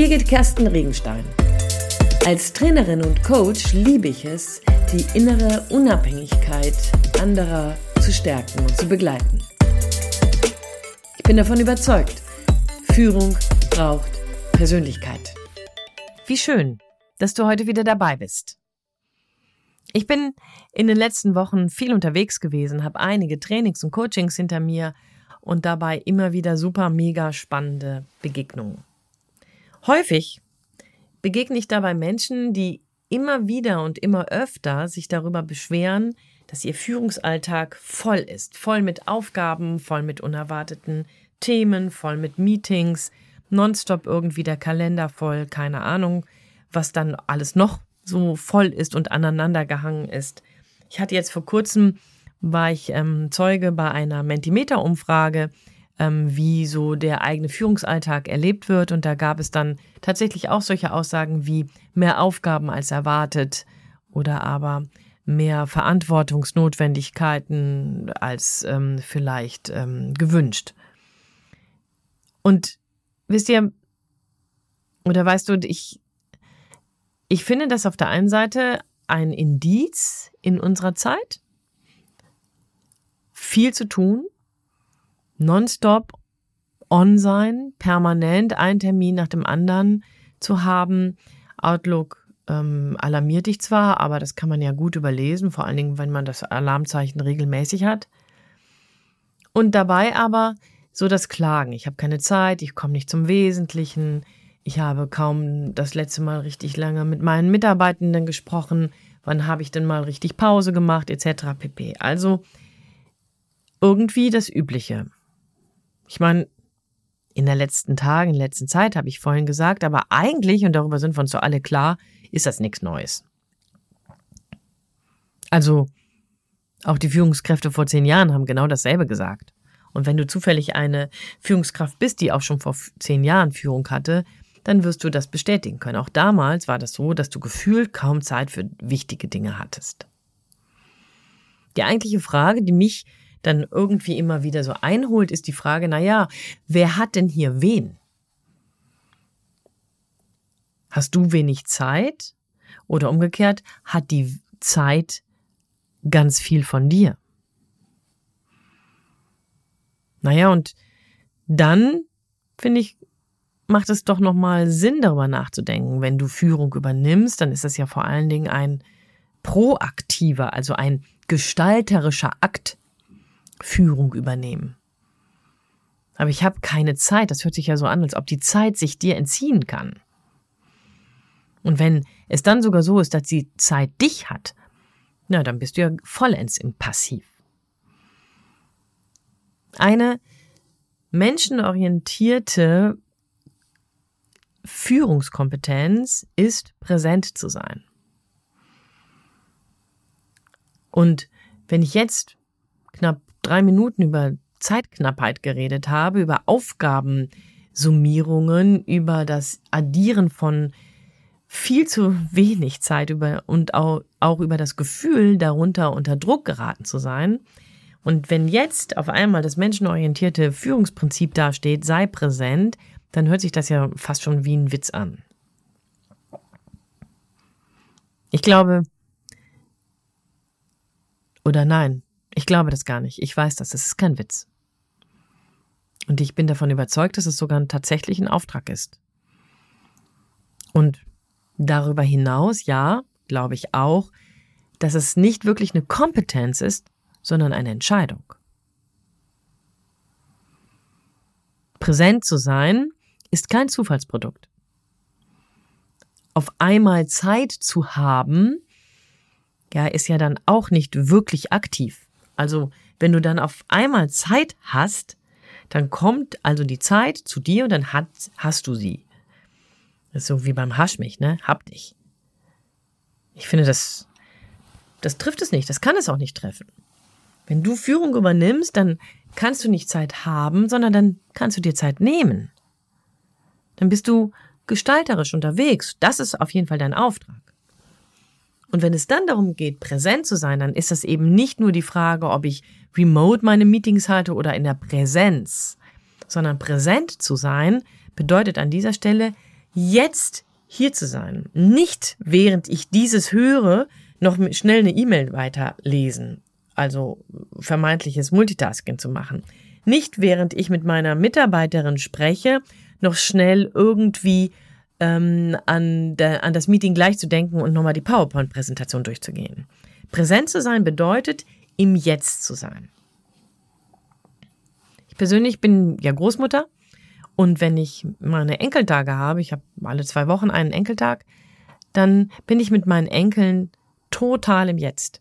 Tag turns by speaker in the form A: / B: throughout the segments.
A: Birgit Kersten Regenstein. Als Trainerin und Coach liebe ich es, die innere Unabhängigkeit anderer zu stärken und zu begleiten. Ich bin davon überzeugt, Führung braucht Persönlichkeit.
B: Wie schön, dass du heute wieder dabei bist. Ich bin in den letzten Wochen viel unterwegs gewesen, habe einige Trainings und Coachings hinter mir und dabei immer wieder super mega spannende Begegnungen. Häufig begegne ich dabei Menschen, die immer wieder und immer öfter sich darüber beschweren, dass ihr Führungsalltag voll ist, voll mit Aufgaben, voll mit unerwarteten Themen, voll mit Meetings, nonstop irgendwie der Kalender voll, keine Ahnung, was dann alles noch so voll ist und aneinander gehangen ist. Ich hatte jetzt vor kurzem, war ich ähm, Zeuge bei einer Mentimeter-Umfrage, ähm, wie so der eigene Führungsalltag erlebt wird. Und da gab es dann tatsächlich auch solche Aussagen wie mehr Aufgaben als erwartet oder aber mehr Verantwortungsnotwendigkeiten als ähm, vielleicht ähm, gewünscht. Und wisst ihr, oder weißt du, ich, ich finde das auf der einen Seite ein Indiz in unserer Zeit, viel zu tun, nonstop on sein, permanent ein Termin nach dem anderen zu haben. Outlook ähm, alarmiert dich zwar, aber das kann man ja gut überlesen, vor allen Dingen, wenn man das Alarmzeichen regelmäßig hat. Und dabei aber so das Klagen. Ich habe keine Zeit, ich komme nicht zum Wesentlichen, ich habe kaum das letzte Mal richtig lange mit meinen Mitarbeitenden gesprochen. Wann habe ich denn mal richtig Pause gemacht, etc. pp. Also irgendwie das Übliche. Ich meine, in den letzten Tagen, in der letzten Zeit habe ich vorhin gesagt, aber eigentlich, und darüber sind wir uns so alle klar, ist das nichts Neues. Also, auch die Führungskräfte vor zehn Jahren haben genau dasselbe gesagt. Und wenn du zufällig eine Führungskraft bist, die auch schon vor zehn Jahren Führung hatte, dann wirst du das bestätigen können. Auch damals war das so, dass du gefühlt kaum Zeit für wichtige Dinge hattest. Die eigentliche Frage, die mich dann irgendwie immer wieder so einholt, ist die Frage, na ja, wer hat denn hier wen? Hast du wenig Zeit? Oder umgekehrt, hat die Zeit ganz viel von dir? Naja, und dann, finde ich, macht es doch nochmal Sinn, darüber nachzudenken. Wenn du Führung übernimmst, dann ist das ja vor allen Dingen ein proaktiver, also ein gestalterischer Akt, Führung übernehmen. Aber ich habe keine Zeit. Das hört sich ja so an, als ob die Zeit sich dir entziehen kann. Und wenn es dann sogar so ist, dass die Zeit dich hat, na, dann bist du ja vollends im Passiv. Eine menschenorientierte Führungskompetenz ist präsent zu sein. Und wenn ich jetzt drei Minuten über Zeitknappheit geredet habe, über Aufgabensummierungen, über das Addieren von viel zu wenig Zeit über und auch, auch über das Gefühl, darunter unter Druck geraten zu sein. Und wenn jetzt auf einmal das menschenorientierte Führungsprinzip dasteht, sei präsent, dann hört sich das ja fast schon wie ein Witz an. Ich glaube, oder nein, ich glaube das gar nicht. Ich weiß das, das ist kein Witz. Und ich bin davon überzeugt, dass es sogar tatsächlich ein Auftrag ist. Und darüber hinaus, ja, glaube ich auch, dass es nicht wirklich eine Kompetenz ist, sondern eine Entscheidung. Präsent zu sein ist kein Zufallsprodukt. Auf einmal Zeit zu haben, ja, ist ja dann auch nicht wirklich aktiv. Also, wenn du dann auf einmal Zeit hast, dann kommt also die Zeit zu dir und dann hat, hast du sie. Das ist so wie beim Haschmich, ne? Hab dich. Ich finde, das, das trifft es nicht. Das kann es auch nicht treffen. Wenn du Führung übernimmst, dann kannst du nicht Zeit haben, sondern dann kannst du dir Zeit nehmen dann bist du gestalterisch unterwegs. Das ist auf jeden Fall dein Auftrag. Und wenn es dann darum geht, präsent zu sein, dann ist das eben nicht nur die Frage, ob ich remote meine Meetings halte oder in der Präsenz, sondern präsent zu sein bedeutet an dieser Stelle jetzt hier zu sein. Nicht während ich dieses höre, noch schnell eine E-Mail weiterlesen. Also vermeintliches Multitasking zu machen. Nicht während ich mit meiner Mitarbeiterin spreche, noch schnell irgendwie ähm, an, der, an das Meeting gleich zu denken und nochmal die PowerPoint-Präsentation durchzugehen. Präsent zu sein bedeutet, im Jetzt zu sein. Ich persönlich bin ja Großmutter und wenn ich meine Enkeltage habe, ich habe alle zwei Wochen einen Enkeltag, dann bin ich mit meinen Enkeln total im Jetzt.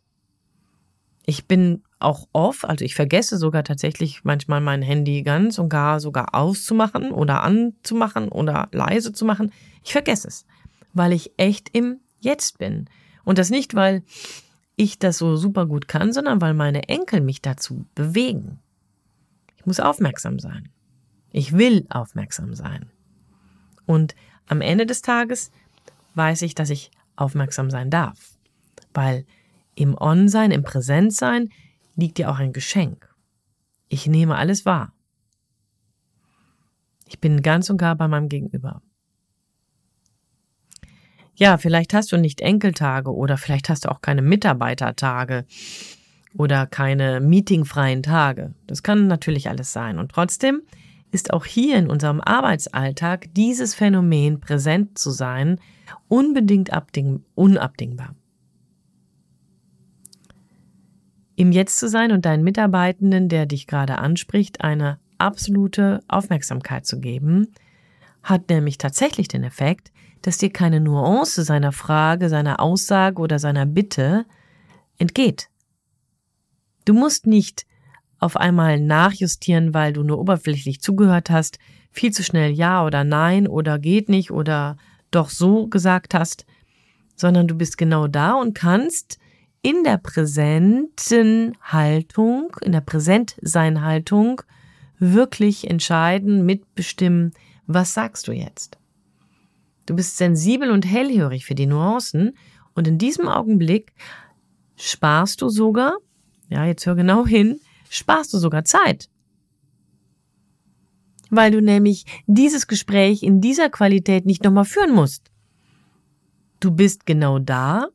B: Ich bin auch off, also ich vergesse sogar tatsächlich manchmal mein Handy ganz und gar sogar auszumachen oder anzumachen oder leise zu machen. Ich vergesse es, weil ich echt im Jetzt bin. Und das nicht, weil ich das so super gut kann, sondern weil meine Enkel mich dazu bewegen. Ich muss aufmerksam sein. Ich will aufmerksam sein. Und am Ende des Tages weiß ich, dass ich aufmerksam sein darf. Weil im On-Sein, im Präsentsein liegt ja auch ein Geschenk. Ich nehme alles wahr. Ich bin ganz und gar bei meinem Gegenüber. Ja, vielleicht hast du nicht Enkeltage oder vielleicht hast du auch keine Mitarbeitertage oder keine meetingfreien Tage. Das kann natürlich alles sein. Und trotzdem ist auch hier in unserem Arbeitsalltag dieses Phänomen präsent zu sein unbedingt unabdingbar. Im Jetzt zu sein und deinen Mitarbeitenden, der dich gerade anspricht, eine absolute Aufmerksamkeit zu geben, hat nämlich tatsächlich den Effekt, dass dir keine Nuance seiner Frage, seiner Aussage oder seiner Bitte entgeht. Du musst nicht auf einmal nachjustieren, weil du nur oberflächlich zugehört hast, viel zu schnell Ja oder Nein oder geht nicht oder doch so gesagt hast, sondern du bist genau da und kannst in der präsenten Haltung, in der Präsentsein-Haltung wirklich entscheiden, mitbestimmen, was sagst du jetzt? Du bist sensibel und hellhörig für die Nuancen und in diesem Augenblick sparst du sogar, ja, jetzt hör genau hin, sparst du sogar Zeit. Weil du nämlich dieses Gespräch in dieser Qualität nicht nochmal führen musst. Du bist genau da,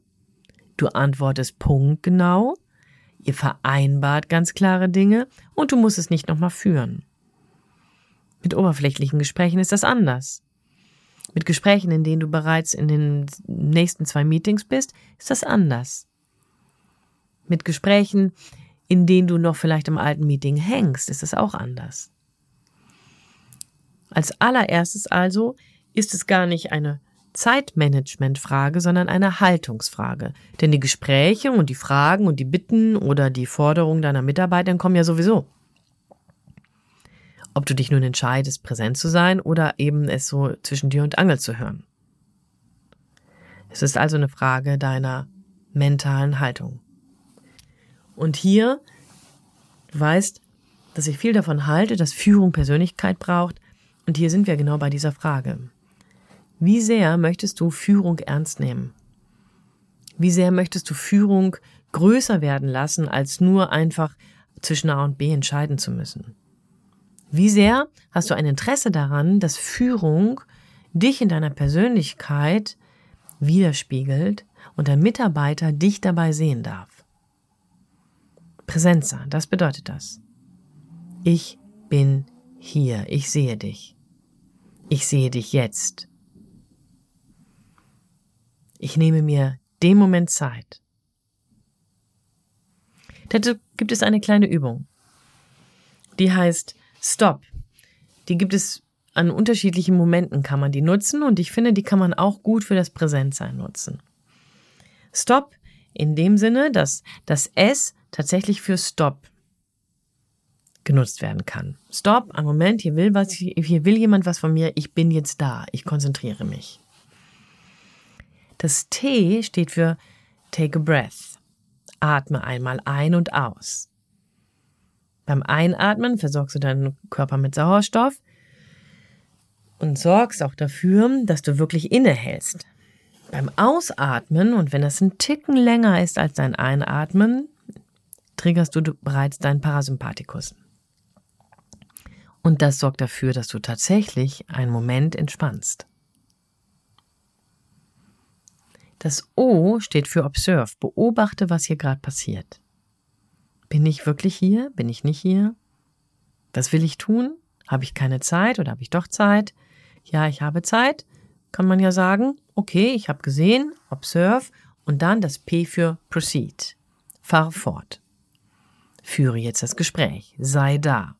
B: Du antwortest punktgenau, ihr vereinbart ganz klare Dinge und du musst es nicht nochmal führen. Mit oberflächlichen Gesprächen ist das anders. Mit Gesprächen, in denen du bereits in den nächsten zwei Meetings bist, ist das anders. Mit Gesprächen, in denen du noch vielleicht im alten Meeting hängst, ist es auch anders. Als allererstes also ist es gar nicht eine Zeitmanagementfrage, sondern eine Haltungsfrage. Denn die Gespräche und die Fragen und die Bitten oder die Forderungen deiner Mitarbeiter kommen ja sowieso. Ob du dich nun entscheidest, präsent zu sein oder eben es so zwischen dir und Angel zu hören. Es ist also eine Frage deiner mentalen Haltung. Und hier, du weißt, dass ich viel davon halte, dass Führung Persönlichkeit braucht. Und hier sind wir genau bei dieser Frage. Wie sehr möchtest du Führung ernst nehmen? Wie sehr möchtest du Führung größer werden lassen, als nur einfach zwischen A und B entscheiden zu müssen? Wie sehr hast du ein Interesse daran, dass Führung dich in deiner Persönlichkeit widerspiegelt und der Mitarbeiter dich dabei sehen darf? Präsenz sein, das bedeutet das. Ich bin hier, ich sehe dich. Ich sehe dich jetzt. Ich nehme mir den Moment Zeit. Dazu gibt es eine kleine Übung. Die heißt Stop. Die gibt es an unterschiedlichen Momenten kann man die nutzen und ich finde, die kann man auch gut für das Präsentsein nutzen. Stop in dem Sinne, dass das S tatsächlich für Stop genutzt werden kann. Stop, ein Moment, hier will was, hier will jemand was von mir, ich bin jetzt da, ich konzentriere mich. Das T steht für Take a Breath. Atme einmal ein und aus. Beim Einatmen versorgst du deinen Körper mit Sauerstoff und sorgst auch dafür, dass du wirklich innehältst. Beim Ausatmen, und wenn das ein Ticken länger ist als dein Einatmen, triggerst du bereits deinen Parasympathikus. Und das sorgt dafür, dass du tatsächlich einen Moment entspannst. Das O steht für Observe. Beobachte, was hier gerade passiert. Bin ich wirklich hier? Bin ich nicht hier? Was will ich tun? Habe ich keine Zeit oder habe ich doch Zeit? Ja, ich habe Zeit. Kann man ja sagen, okay, ich habe gesehen, observe und dann das P für proceed. Fahre fort. Führe jetzt das Gespräch. Sei da.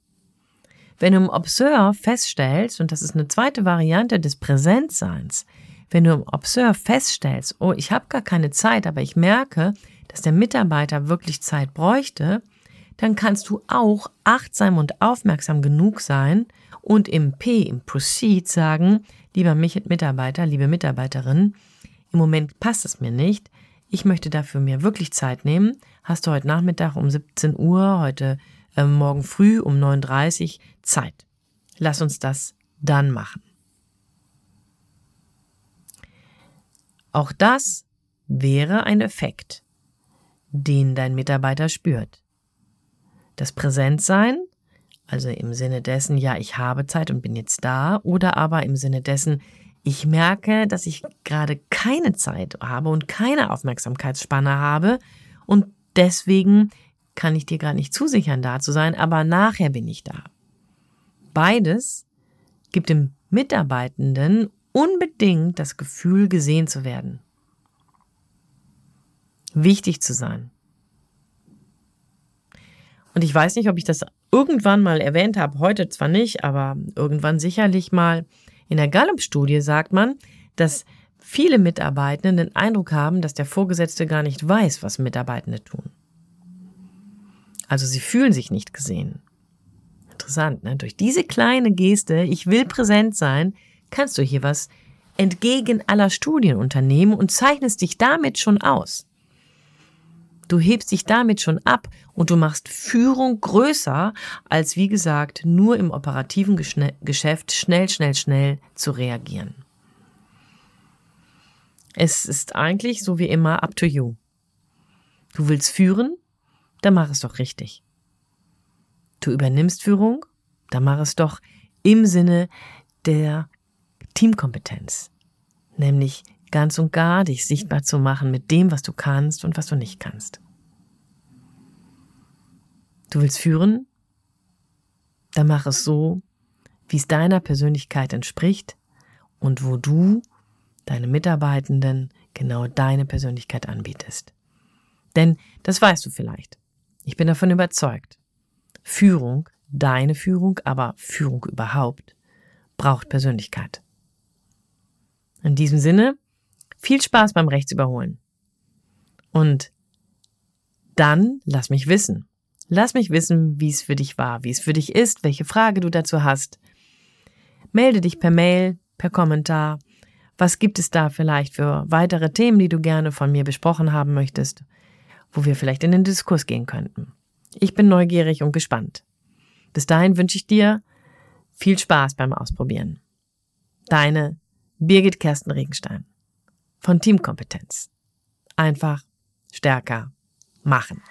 B: Wenn du im Observe feststellst, und das ist eine zweite Variante des Präsentseins, wenn du im Observe feststellst, oh, ich habe gar keine Zeit, aber ich merke, dass der Mitarbeiter wirklich Zeit bräuchte, dann kannst du auch achtsam und aufmerksam genug sein und im P, im Proceed sagen, lieber Mitarbeiter, liebe Mitarbeiterin, im Moment passt es mir nicht, ich möchte dafür mir wirklich Zeit nehmen, hast du heute Nachmittag um 17 Uhr, heute äh, morgen früh um 9.30 Uhr Zeit. Lass uns das dann machen. Auch das wäre ein Effekt, den dein Mitarbeiter spürt. Das Präsentsein, also im Sinne dessen, ja, ich habe Zeit und bin jetzt da, oder aber im Sinne dessen, ich merke, dass ich gerade keine Zeit habe und keine Aufmerksamkeitsspanne habe und deswegen kann ich dir gerade nicht zusichern, da zu sein, aber nachher bin ich da. Beides gibt dem Mitarbeitenden unbedingt das Gefühl, gesehen zu werden. Wichtig zu sein. Und ich weiß nicht, ob ich das irgendwann mal erwähnt habe, heute zwar nicht, aber irgendwann sicherlich mal. In der Gallup-Studie sagt man, dass viele Mitarbeitende den Eindruck haben, dass der Vorgesetzte gar nicht weiß, was Mitarbeitende tun. Also sie fühlen sich nicht gesehen. Interessant, ne? Durch diese kleine Geste, ich will präsent sein, kannst du hier was entgegen aller Studien unternehmen und zeichnest dich damit schon aus. Du hebst dich damit schon ab und du machst Führung größer, als wie gesagt, nur im operativen Geschäft schnell, schnell, schnell zu reagieren. Es ist eigentlich so wie immer up to you. Du willst führen? Dann mach es doch richtig. Du übernimmst Führung? Dann mach es doch im Sinne der Teamkompetenz, nämlich ganz und gar dich sichtbar zu machen mit dem, was du kannst und was du nicht kannst. Du willst führen? Dann mach es so, wie es deiner Persönlichkeit entspricht und wo du deine Mitarbeitenden genau deine Persönlichkeit anbietest. Denn das weißt du vielleicht. Ich bin davon überzeugt. Führung, deine Führung, aber Führung überhaupt, braucht Persönlichkeit. In diesem Sinne, viel Spaß beim Rechtsüberholen. Und dann lass mich wissen. Lass mich wissen, wie es für dich war, wie es für dich ist, welche Frage du dazu hast. Melde dich per Mail, per Kommentar. Was gibt es da vielleicht für weitere Themen, die du gerne von mir besprochen haben möchtest, wo wir vielleicht in den Diskurs gehen könnten? Ich bin neugierig und gespannt. Bis dahin wünsche ich dir viel Spaß beim Ausprobieren. Deine Birgit Kersten Regenstein von Teamkompetenz. Einfach stärker machen.